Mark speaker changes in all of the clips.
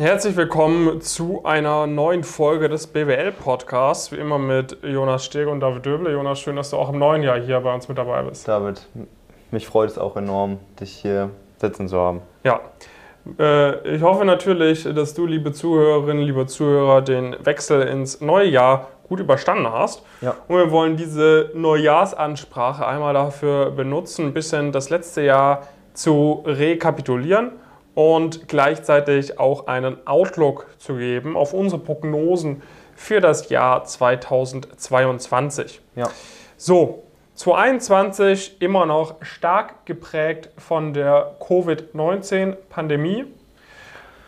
Speaker 1: Herzlich willkommen zu einer neuen Folge des BWL-Podcasts. Wie immer mit Jonas Stege und David Döble. Jonas, schön, dass du auch im neuen Jahr hier bei uns mit dabei bist.
Speaker 2: David, mich freut es auch enorm, dich hier sitzen zu haben.
Speaker 1: Ja, äh, ich hoffe natürlich, dass du, liebe Zuhörerinnen, liebe Zuhörer, den Wechsel ins neue Jahr gut überstanden hast. Ja. Und wir wollen diese Neujahrsansprache einmal dafür benutzen, ein bisschen das letzte Jahr zu rekapitulieren und gleichzeitig auch einen Outlook zu geben auf unsere Prognosen für das Jahr 2022. Ja. So, 2021 immer noch stark geprägt von der Covid-19-Pandemie.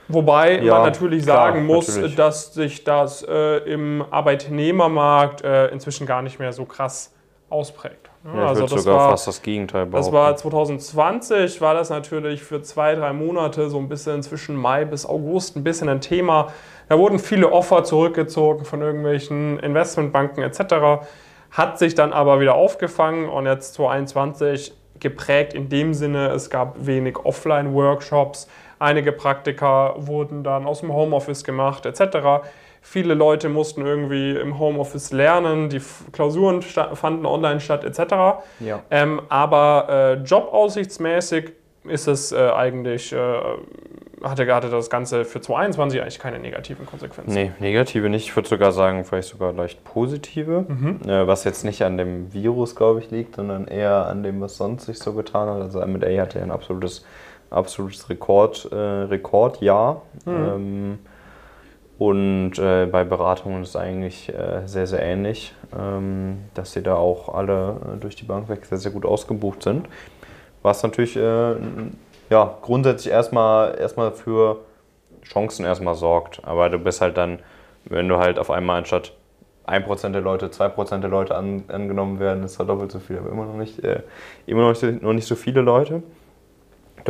Speaker 1: Wobei ja, man natürlich klar, sagen muss, natürlich. dass sich das äh, im Arbeitnehmermarkt äh, inzwischen gar nicht mehr so krass ausprägt.
Speaker 2: Ja, also das sogar war, fast das Gegenteil
Speaker 1: behaupten. Das war 2020, war das natürlich für zwei, drei Monate so ein bisschen zwischen Mai bis August ein bisschen ein Thema. Da wurden viele Offer zurückgezogen von irgendwelchen Investmentbanken etc hat sich dann aber wieder aufgefangen und jetzt 2021 geprägt in dem Sinne, es gab wenig Offline-Workshops, einige Praktika wurden dann aus dem Homeoffice gemacht etc. Viele Leute mussten irgendwie im Homeoffice lernen, die Klausuren fanden online statt etc. Ja. Ähm, aber äh, jobaussichtsmäßig ist es äh, eigentlich, äh, hatte, hatte das Ganze für 2021 eigentlich keine negativen Konsequenzen.
Speaker 2: Nee, negative nicht. Ich würde sogar sagen, vielleicht sogar leicht positive. Mhm. Äh, was jetzt nicht an dem Virus, glaube ich, liegt, sondern eher an dem, was sonst sich so getan hat. Also M&A hatte ja ein absolutes, absolutes Rekord, äh, Rekordjahr. Mhm. Ähm, und äh, bei Beratungen ist es eigentlich äh, sehr, sehr ähnlich, ähm, dass sie da auch alle äh, durch die Bank weg sehr, sehr gut ausgebucht sind. Was natürlich äh, ja, grundsätzlich erstmal, erstmal für Chancen erstmal sorgt. Aber du bist halt dann, wenn du halt auf einmal anstatt 1% der Leute, 2% der Leute an, angenommen werden, ist halt doppelt so viel, aber immer noch nicht, äh, immer noch nicht, noch nicht so viele Leute.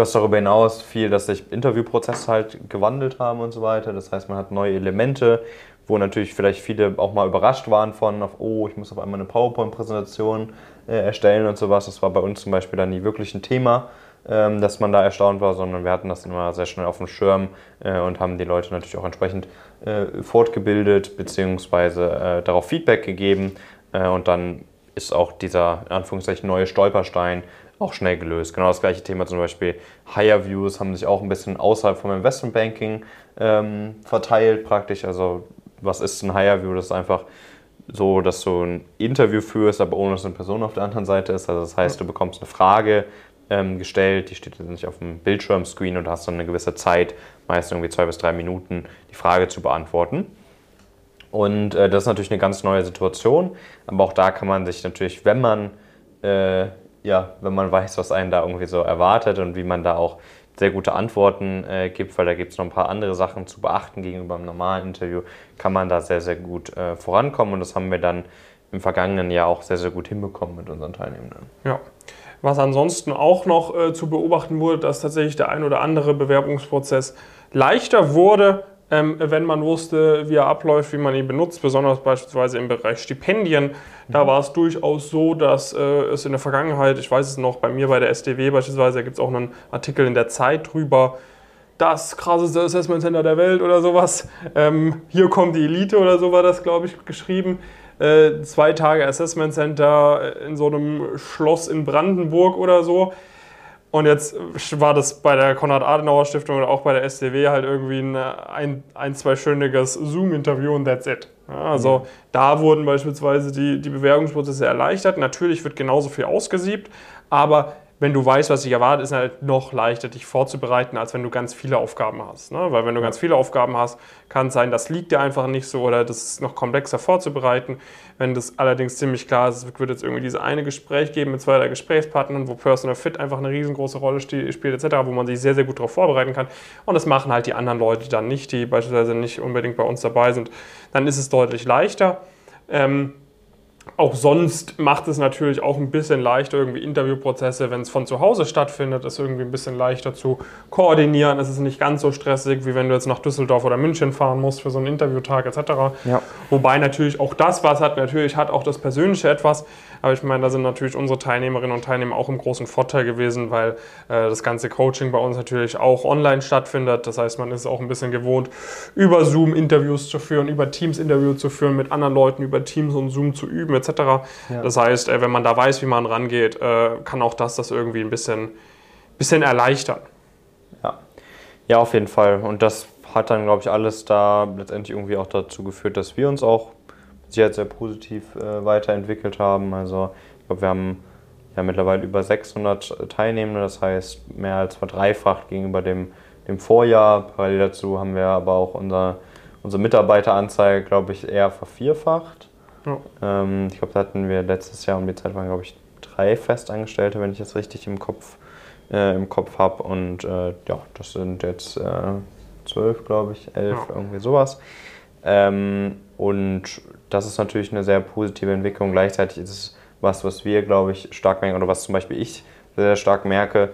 Speaker 2: Du hast darüber hinaus viel, dass sich Interviewprozesse halt gewandelt haben und so weiter. Das heißt, man hat neue Elemente, wo natürlich vielleicht viele auch mal überrascht waren von, auf, oh, ich muss auf einmal eine PowerPoint-Präsentation äh, erstellen und sowas. Das war bei uns zum Beispiel dann nie wirklich ein Thema, ähm, dass man da erstaunt war, sondern wir hatten das immer sehr schnell auf dem Schirm äh, und haben die Leute natürlich auch entsprechend äh, fortgebildet bzw. darauf Feedback gegeben und dann ist auch dieser in Anführungszeichen neue Stolperstein auch schnell gelöst. Genau das gleiche Thema zum Beispiel Higher Views haben sich auch ein bisschen außerhalb vom Investment Banking ähm, verteilt praktisch. Also was ist ein Higher View? Das ist einfach so, dass du ein Interview führst, aber ohne dass eine Person auf der anderen Seite ist. Also das heißt, du bekommst eine Frage ähm, gestellt, die steht jetzt nicht auf dem Bildschirmscreen und hast dann eine gewisse Zeit, meist irgendwie zwei bis drei Minuten, die Frage zu beantworten. Und äh, das ist natürlich eine ganz neue Situation, aber auch da kann man sich natürlich, wenn man, äh, ja, wenn man weiß, was einen da irgendwie so erwartet und wie man da auch sehr gute Antworten äh, gibt, weil da gibt es noch ein paar andere Sachen zu beachten gegenüber einem normalen Interview, kann man da sehr, sehr gut äh, vorankommen und das haben wir dann im vergangenen Jahr auch sehr, sehr gut hinbekommen mit unseren Teilnehmenden.
Speaker 1: Ja. Was ansonsten auch noch äh, zu beobachten wurde, dass tatsächlich der ein oder andere Bewerbungsprozess leichter wurde, ähm, wenn man wusste, wie er abläuft, wie man ihn benutzt, besonders beispielsweise im Bereich Stipendien. Da mhm. war es durchaus so, dass äh, es in der Vergangenheit, ich weiß es noch, bei mir bei der SDW beispielsweise, da gibt es auch einen Artikel in der Zeit drüber, das krasseste Assessment Center der Welt oder sowas. Ähm, hier kommt die Elite oder so war das, glaube ich, geschrieben. Äh, zwei Tage Assessment Center in so einem Schloss in Brandenburg oder so. Und jetzt war das bei der Konrad-Adenauer-Stiftung oder auch bei der SDW halt irgendwie ein, ein, ein zweistündiges Zoom-Interview und that's it. Ja, also mhm. da wurden beispielsweise die, die Bewerbungsprozesse erleichtert. Natürlich wird genauso viel ausgesiebt, aber wenn du weißt, was dich erwartet, ist es halt noch leichter, dich vorzubereiten, als wenn du ganz viele Aufgaben hast. Ne? Weil wenn du ganz viele Aufgaben hast, kann es sein, das liegt dir einfach nicht so oder das ist noch komplexer vorzubereiten. Wenn das allerdings ziemlich klar ist, es wird jetzt irgendwie dieses eine Gespräch geben mit zwei, drei Gesprächspartnern, wo Personal Fit einfach eine riesengroße Rolle spielt etc., wo man sich sehr, sehr gut darauf vorbereiten kann. Und das machen halt die anderen Leute dann nicht, die beispielsweise nicht unbedingt bei uns dabei sind. Dann ist es deutlich leichter. Ähm, auch sonst macht es natürlich auch ein bisschen leichter, irgendwie Interviewprozesse, wenn es von zu Hause stattfindet, ist irgendwie ein bisschen leichter zu koordinieren. Es ist nicht ganz so stressig, wie wenn du jetzt nach Düsseldorf oder München fahren musst für so einen Interviewtag etc.
Speaker 2: Ja.
Speaker 1: Wobei natürlich auch das was hat, natürlich hat auch das Persönliche etwas. Aber ich meine, da sind natürlich unsere Teilnehmerinnen und Teilnehmer auch im großen Vorteil gewesen, weil äh, das ganze Coaching bei uns natürlich auch online stattfindet. Das heißt, man ist auch ein bisschen gewohnt, über Zoom Interviews zu führen, über Teams Interviews zu führen, mit anderen Leuten über Teams und Zoom zu üben etc. Ja. Das heißt, äh, wenn man da weiß, wie man rangeht, äh, kann auch das das irgendwie ein bisschen, bisschen erleichtern.
Speaker 2: Ja. ja, auf jeden Fall. Und das hat dann, glaube ich, alles da letztendlich irgendwie auch dazu geführt, dass wir uns auch sehr, sehr positiv äh, weiterentwickelt haben. Also ich glaube, wir haben ja mittlerweile über 600 Teilnehmende, das heißt mehr als verdreifacht gegenüber dem, dem Vorjahr. Parallel dazu haben wir aber auch unser, unsere Mitarbeiteranzahl, glaube ich, eher vervierfacht. Ja. Ähm, ich glaube, da hatten wir letztes Jahr um die Zeit waren, glaube ich, drei Festangestellte, wenn ich das richtig im Kopf, äh, Kopf habe. Und äh, ja, das sind jetzt äh, zwölf, glaube ich, elf, ja. irgendwie sowas. Ähm, und das ist natürlich eine sehr positive Entwicklung. Gleichzeitig ist es was, was wir, glaube ich, stark merken, oder was zum Beispiel ich sehr stark merke.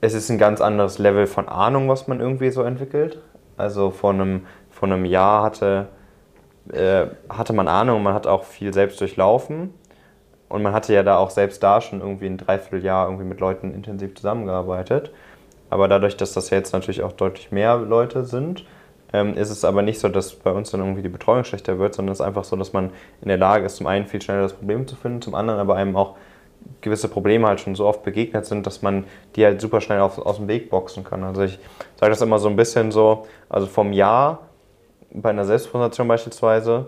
Speaker 2: Es ist ein ganz anderes Level von Ahnung, was man irgendwie so entwickelt. Also vor einem, vor einem Jahr hatte äh, hatte man Ahnung, man hat auch viel selbst durchlaufen. Und man hatte ja da auch selbst da schon irgendwie ein Dreivierteljahr irgendwie mit Leuten intensiv zusammengearbeitet. Aber dadurch, dass das jetzt natürlich auch deutlich mehr Leute sind, ähm, ist es aber nicht so, dass bei uns dann irgendwie die Betreuung schlechter wird, sondern es ist einfach so, dass man in der Lage ist, zum einen viel schneller das Problem zu finden, zum anderen aber einem auch gewisse Probleme halt schon so oft begegnet sind, dass man die halt super schnell auf, aus dem Weg boxen kann. Also ich sage das immer so ein bisschen so, also vom Jahr bei einer Selbstpräsentation beispielsweise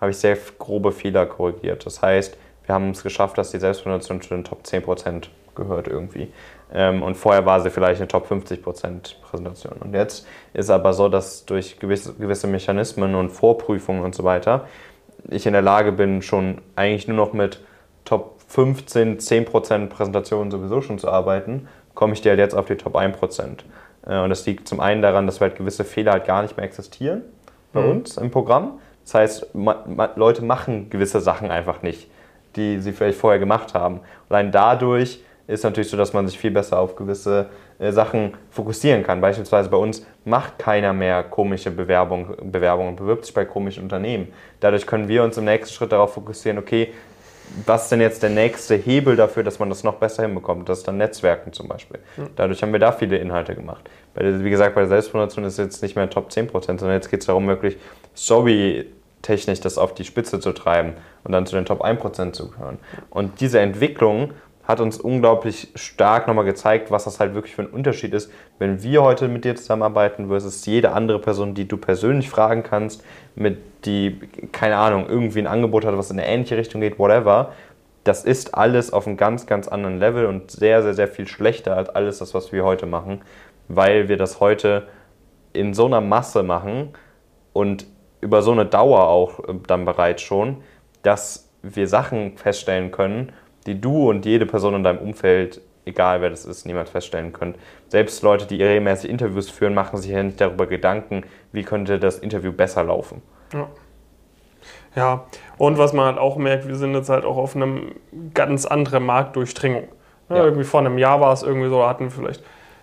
Speaker 2: habe ich sehr grobe Fehler korrigiert. Das heißt, wir haben es geschafft, dass die Selbstpräsentation zu den Top 10% gehört irgendwie. Ähm, und vorher war sie vielleicht eine Top 50% Präsentation. Und jetzt ist aber so, dass durch gewisse, gewisse Mechanismen und Vorprüfungen und so weiter ich in der Lage bin, schon eigentlich nur noch mit Top 15, 10% Präsentationen sowieso schon zu arbeiten, komme ich dir halt jetzt auf die Top 1%. Äh, und das liegt zum einen daran, dass halt gewisse Fehler halt gar nicht mehr existieren bei mhm. uns im Programm. Das heißt, ma, ma, Leute machen gewisse Sachen einfach nicht, die sie vielleicht vorher gemacht haben. Allein dadurch ist natürlich so, dass man sich viel besser auf gewisse äh, Sachen fokussieren kann. Beispielsweise bei uns macht keiner mehr komische Bewerbungen Bewerbung und bewirbt sich bei komischen Unternehmen. Dadurch können wir uns im nächsten Schritt darauf fokussieren, okay, was ist denn jetzt der nächste Hebel dafür, dass man das noch besser hinbekommt? Das ist dann Netzwerken zum Beispiel. Dadurch haben wir da viele Inhalte gemacht. Der, wie gesagt, bei der Selbstpromotion ist jetzt nicht mehr Top 10%, sondern jetzt geht es darum, wirklich Story-technisch das auf die Spitze zu treiben und dann zu den Top 1% zu gehören. Und diese Entwicklung hat uns unglaublich stark nochmal gezeigt, was das halt wirklich für ein Unterschied ist, wenn wir heute mit dir zusammenarbeiten versus jede andere Person, die du persönlich fragen kannst, mit die, keine Ahnung, irgendwie ein Angebot hat, was in eine ähnliche Richtung geht, whatever. Das ist alles auf einem ganz, ganz anderen Level und sehr, sehr, sehr viel schlechter als alles das, was wir heute machen, weil wir das heute in so einer Masse machen und über so eine Dauer auch äh, dann bereits schon, dass wir Sachen feststellen können, die du und jede Person in deinem Umfeld, egal wer das ist, niemals feststellen könnt. Selbst Leute, die regelmäßig Interviews führen, machen sich ja nicht darüber Gedanken, wie könnte das Interview besser laufen.
Speaker 1: Ja. Ja, und was man halt auch merkt, wir sind jetzt halt auch auf einem ganz anderen Marktdurchdringung. Ja, ja. Irgendwie vor einem Jahr war es irgendwie so, da hatten wir vielleicht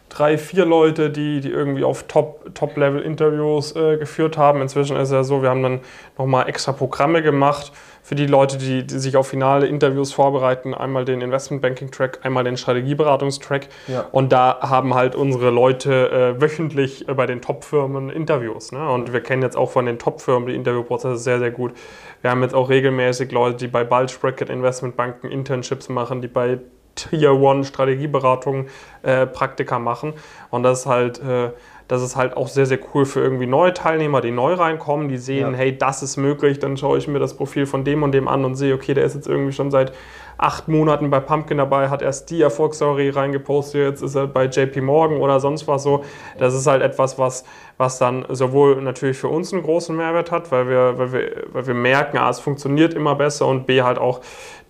Speaker 1: drei, vier Leute, die, die irgendwie auf Top-Level-Interviews Top äh, geführt haben. Inzwischen ist es ja so, wir haben dann nochmal extra Programme gemacht für die Leute, die, die, sich auf finale Interviews vorbereiten. Einmal den Investment Banking Track, einmal den Strategieberatungstrack. Ja. Und da haben halt unsere Leute äh, wöchentlich äh, bei den Top-Firmen Interviews. Ne? Und wir kennen jetzt auch von den Top-Firmen die Interviewprozesse sehr, sehr gut. Wir haben jetzt auch regelmäßig Leute, die bei Bulge Bracket Investmentbanken Internships machen, die bei Tier One Strategieberatung äh, Praktika machen. Und das ist halt, äh, das ist halt auch sehr, sehr cool für irgendwie neue Teilnehmer, die neu reinkommen, die sehen, ja. hey, das ist möglich, dann schaue ich mir das Profil von dem und dem an und sehe, okay, der ist jetzt irgendwie schon seit acht Monaten bei Pumpkin dabei, hat erst die Erfolgsstory reingepostet, jetzt ist er bei JP Morgan oder sonst was so. Das ist halt etwas, was, was dann sowohl natürlich für uns einen großen Mehrwert hat, weil wir, weil wir, weil wir merken, A, es funktioniert immer besser und B, halt auch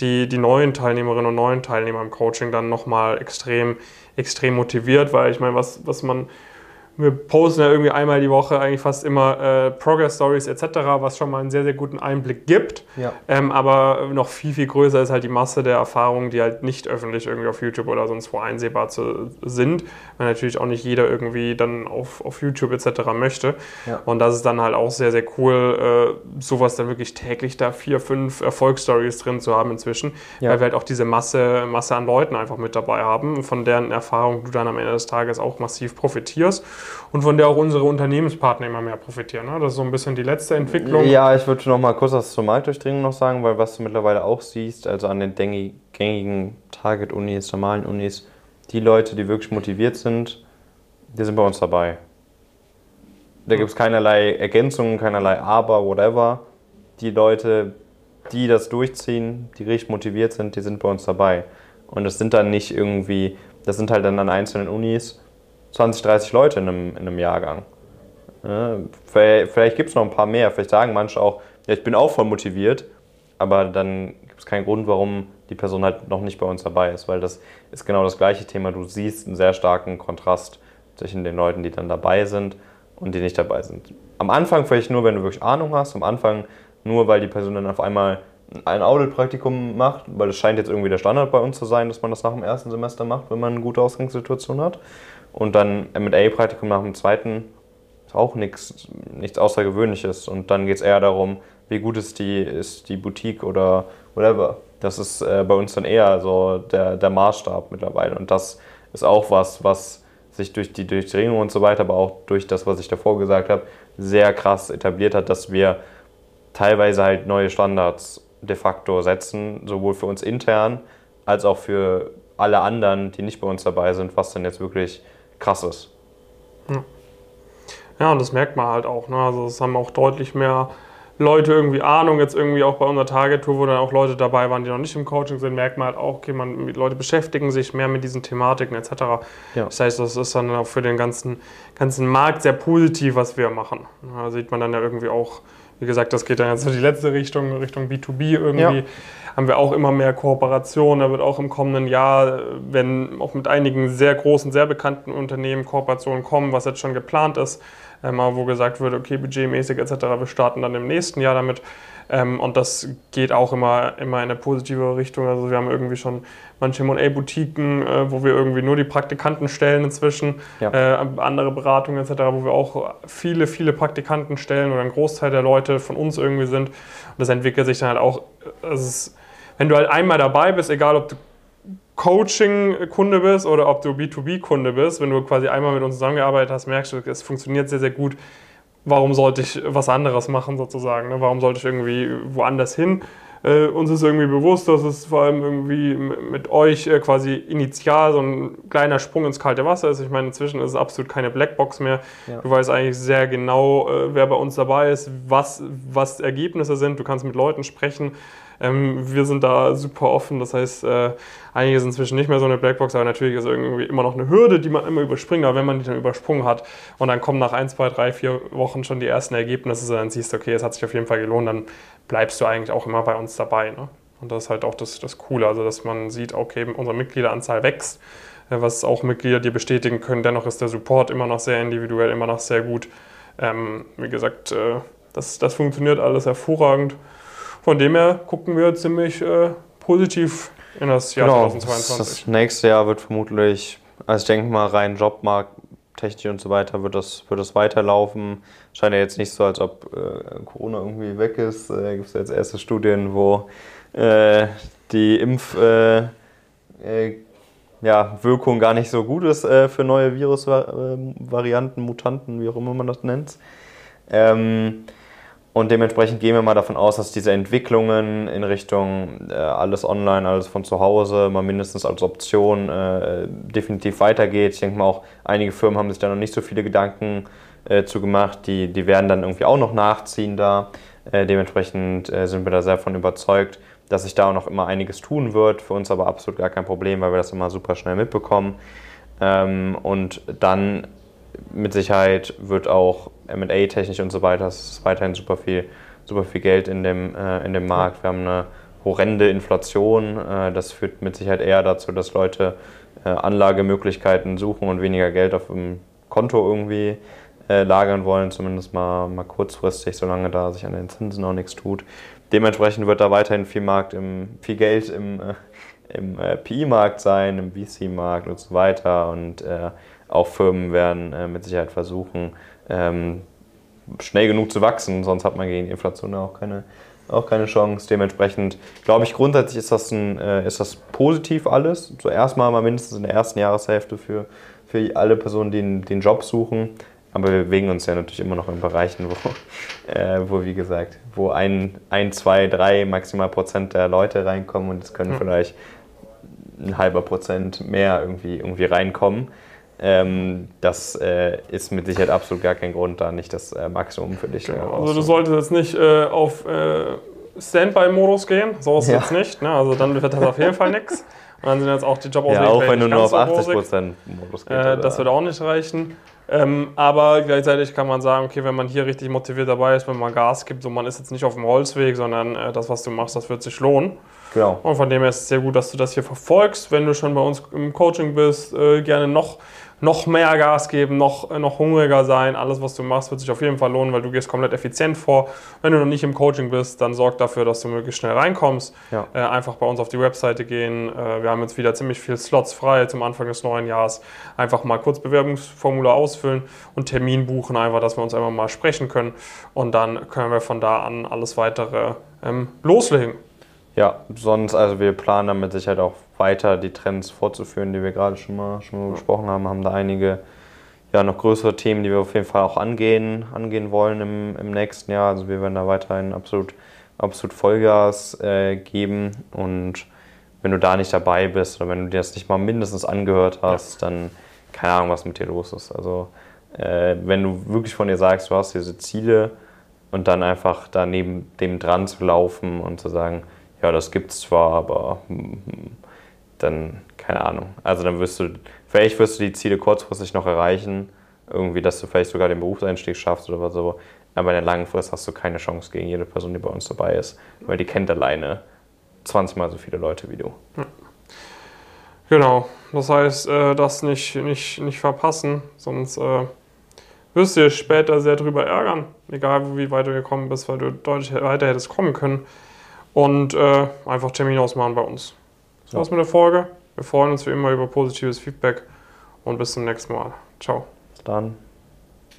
Speaker 1: die, die neuen Teilnehmerinnen und neuen Teilnehmer im Coaching dann nochmal extrem, extrem motiviert, weil ich meine, was, was man wir posten ja irgendwie einmal die Woche eigentlich fast immer äh, Progress Stories etc., was schon mal einen sehr, sehr guten Einblick gibt. Ja. Ähm, aber noch viel, viel größer ist halt die Masse der Erfahrungen, die halt nicht öffentlich irgendwie auf YouTube oder sonst wo einsehbar zu, sind, weil natürlich auch nicht jeder irgendwie dann auf, auf YouTube etc. möchte. Ja. Und das ist dann halt auch sehr, sehr cool, äh, sowas dann wirklich täglich da vier, fünf Erfolgsstories drin zu haben inzwischen, ja. weil wir halt auch diese Masse, Masse an Leuten einfach mit dabei haben, von deren Erfahrung du dann am Ende des Tages auch massiv profitierst und von der auch unsere Unternehmenspartner immer mehr profitieren. Ne? Das ist so ein bisschen die letzte Entwicklung.
Speaker 2: Ja, ich würde noch mal kurz was zur Marktdurchdringung noch sagen, weil was du mittlerweile auch siehst, also an den gängigen Target-Unis, normalen Unis, die Leute, die wirklich motiviert sind, die sind bei uns dabei. Da gibt es keinerlei Ergänzungen, keinerlei Aber, whatever. Die Leute, die das durchziehen, die richtig motiviert sind, die sind bei uns dabei. Und es sind dann nicht irgendwie, das sind halt dann an einzelnen Unis 20, 30 Leute in einem, in einem Jahrgang. Ja, vielleicht, gibt es noch ein paar mehr. Vielleicht sagen manche auch, ja, ich bin auch voll motiviert, aber dann gibt es keinen Grund, warum die Person halt noch nicht bei uns dabei ist, weil das ist genau das gleiche Thema. Du siehst einen sehr starken Kontrast zwischen den Leuten, die dann dabei sind und die nicht dabei sind. Am Anfang vielleicht nur, wenn du wirklich Ahnung hast, am Anfang nur, weil die Person dann auf einmal ein Audit-Praktikum macht, weil es scheint jetzt irgendwie der Standard bei uns zu sein, dass man das nach dem ersten Semester macht, wenn man eine gute Ausgangssituation hat. Und dann MA-Praktikum nach dem zweiten ist auch nichts, nichts Außergewöhnliches. Und dann geht es eher darum, wie gut ist die, ist die Boutique oder whatever. Das ist äh, bei uns dann eher so der, der Maßstab mittlerweile. Und das ist auch was, was sich durch die Durchdringung und so weiter, aber auch durch das, was ich davor gesagt habe, sehr krass etabliert hat, dass wir teilweise halt neue Standards de facto setzen, sowohl für uns intern als auch für alle anderen, die nicht bei uns dabei sind, was dann jetzt wirklich krass ist.
Speaker 1: Ja. ja, und das merkt man halt auch. Ne? Also es haben auch deutlich mehr Leute irgendwie Ahnung, jetzt irgendwie auch bei unserer Target-Tour, wo dann auch Leute dabei waren, die noch nicht im Coaching sind, merkt man halt auch, okay, man, Leute beschäftigen sich mehr mit diesen Thematiken etc. Ja. Das heißt, das ist dann auch für den ganzen, ganzen Markt sehr positiv, was wir machen. Da sieht man dann ja irgendwie auch, wie gesagt, das geht dann jetzt in die letzte Richtung, Richtung B2B irgendwie. Ja haben wir auch immer mehr Kooperationen. Da wird auch im kommenden Jahr, wenn auch mit einigen sehr großen, sehr bekannten Unternehmen Kooperationen kommen, was jetzt schon geplant ist, ähm, wo gesagt wird, okay, budgetmäßig etc., wir starten dann im nächsten Jahr damit. Ähm, und das geht auch immer, immer in eine positive Richtung. Also wir haben irgendwie schon manche M&A-Boutiquen, äh, wo wir irgendwie nur die Praktikanten stellen inzwischen, ja. äh, andere Beratungen etc., wo wir auch viele, viele Praktikanten stellen oder ein Großteil der Leute von uns irgendwie sind. Und das entwickelt sich dann halt auch, also wenn du halt einmal dabei bist, egal ob du Coaching-Kunde bist oder ob du B2B-Kunde bist, wenn du quasi einmal mit uns zusammengearbeitet hast, merkst du, es funktioniert sehr, sehr gut. Warum sollte ich was anderes machen sozusagen? Ne? Warum sollte ich irgendwie woanders hin? Äh, uns ist irgendwie bewusst, dass es vor allem irgendwie mit euch äh, quasi initial so ein kleiner Sprung ins kalte Wasser ist. Ich meine, inzwischen ist es absolut keine Blackbox mehr. Ja. Du weißt eigentlich sehr genau, äh, wer bei uns dabei ist, was, was Ergebnisse sind. Du kannst mit Leuten sprechen. Ähm, wir sind da super offen, das heißt, äh, einige sind inzwischen nicht mehr so eine Blackbox, aber natürlich ist irgendwie immer noch eine Hürde, die man immer überspringt, aber wenn man die dann übersprungen hat und dann kommen nach ein, zwei, drei, vier Wochen schon die ersten Ergebnisse, dann siehst du, okay, es hat sich auf jeden Fall gelohnt, dann bleibst du eigentlich auch immer bei uns dabei. Ne? Und das ist halt auch das, das Coole, also dass man sieht, okay, unsere Mitgliederanzahl wächst, äh, was auch Mitglieder dir bestätigen können. Dennoch ist der Support immer noch sehr individuell, immer noch sehr gut. Ähm, wie gesagt, äh, das, das funktioniert alles hervorragend. Von dem her gucken wir ziemlich äh, positiv in das Jahr genau, 2022.
Speaker 2: Das nächste Jahr wird vermutlich, also ich denke mal rein Jobmarkt, Technik und so weiter, wird das, wird das weiterlaufen. Scheint ja jetzt nicht so, als ob äh, Corona irgendwie weg ist. Da äh, gibt es jetzt erste Studien, wo äh, die Impf... Äh, äh, ja, Wirkung gar nicht so gut ist äh, für neue Virusvarianten, Mutanten, wie auch immer man das nennt. Ähm, und dementsprechend gehen wir mal davon aus, dass diese Entwicklungen in Richtung äh, alles online, alles von zu Hause, mal mindestens als Option äh, definitiv weitergeht. Ich denke mal auch, einige Firmen haben sich da noch nicht so viele Gedanken äh, zu gemacht. Die, die werden dann irgendwie auch noch nachziehen da. Äh, dementsprechend äh, sind wir da sehr von überzeugt, dass sich da auch noch immer einiges tun wird. Für uns aber absolut gar kein Problem, weil wir das immer super schnell mitbekommen. Ähm, und dann mit Sicherheit wird auch MA-technisch und so weiter, es ist weiterhin super viel, super viel Geld in dem, äh, in dem Markt. Wir haben eine horrende Inflation. Äh, das führt mit Sicherheit eher dazu, dass Leute äh, Anlagemöglichkeiten suchen und weniger Geld auf dem Konto irgendwie äh, lagern wollen, zumindest mal, mal kurzfristig, solange da sich an den Zinsen noch nichts tut. Dementsprechend wird da weiterhin viel Markt, im, viel Geld im, äh, im äh, PI-Markt sein, im VC-Markt und so weiter. Und auch Firmen werden äh, mit Sicherheit versuchen, ähm, schnell genug zu wachsen, sonst hat man gegen die Inflation auch keine, auch keine Chance. Dementsprechend glaube ich, grundsätzlich ist das, ein, äh, ist das positiv alles. Zuerst mal, mal mindestens in der ersten Jahreshälfte für, für alle Personen, die den, den Job suchen. Aber wir bewegen uns ja natürlich immer noch in Bereichen, wo, äh, wo wie gesagt, wo ein, ein, zwei, drei maximal Prozent der Leute reinkommen und es können mhm. vielleicht ein halber Prozent mehr irgendwie, irgendwie reinkommen. Ähm, das äh, ist mit Sicherheit absolut gar kein Grund, da nicht das äh, Maximum für dich
Speaker 1: genau. Also du solltest jetzt nicht äh, auf äh, Standby-Modus gehen, so ist ja. jetzt nicht. Ne? Also dann wird das auf jeden Fall nichts. Und dann sind jetzt auch die Jobauswege
Speaker 2: Ja, auch wenn du nur auf 80% Modus
Speaker 1: gehst. Äh, das wird auch nicht reichen. Ähm, aber gleichzeitig kann man sagen, okay, wenn man hier richtig motiviert dabei ist, wenn man Gas gibt, so man ist jetzt nicht auf dem Holzweg, sondern äh, das, was du machst, das wird sich lohnen. Genau. Und von dem her ist es sehr gut, dass du das hier verfolgst. Wenn du schon bei uns im Coaching bist, äh, gerne noch noch mehr Gas geben, noch, äh, noch hungriger sein. Alles, was du machst, wird sich auf jeden Fall lohnen, weil du gehst komplett effizient vor. Wenn du noch nicht im Coaching bist, dann sorg dafür, dass du möglichst schnell reinkommst. Ja. Äh, einfach bei uns auf die Webseite gehen. Äh, wir haben jetzt wieder ziemlich viele Slots frei zum Anfang des neuen Jahres. Einfach mal kurz Bewerbungsformular ausfüllen und Termin buchen, einfach, dass wir uns einfach mal sprechen können. Und dann können wir von da an alles weitere ähm, loslegen.
Speaker 2: Ja, sonst, also wir planen damit Sicherheit auch weiter die Trends fortzuführen, die wir gerade schon mal, schon mal besprochen haben, haben da einige ja, noch größere Themen, die wir auf jeden Fall auch angehen, angehen wollen im, im nächsten Jahr. Also wir werden da weiterhin absolut, absolut Vollgas äh, geben und wenn du da nicht dabei bist oder wenn du dir das nicht mal mindestens angehört hast, ja. dann keine Ahnung, was mit dir los ist. Also äh, wenn du wirklich von dir sagst, du hast diese Ziele und dann einfach daneben dem dran zu laufen und zu sagen, ja, das gibt es zwar, aber hm, hm, dann, keine Ahnung. Also dann wirst du, vielleicht wirst du die Ziele kurzfristig noch erreichen, irgendwie, dass du vielleicht sogar den Berufseinstieg schaffst oder so. Aber in der langen Frist hast du keine Chance gegen jede Person, die bei uns dabei ist, weil die kennt alleine 20 mal so viele Leute wie du.
Speaker 1: Genau, das heißt, äh, das nicht, nicht, nicht verpassen, sonst äh, wirst du dir später sehr drüber ärgern, egal wie weit du gekommen bist, weil du deutlich weiter hättest kommen können. Und äh, einfach Termin ausmachen bei uns. Das war's mit der Folge. Wir freuen uns wie immer über positives Feedback und bis zum nächsten Mal. Ciao.
Speaker 2: Bis dann.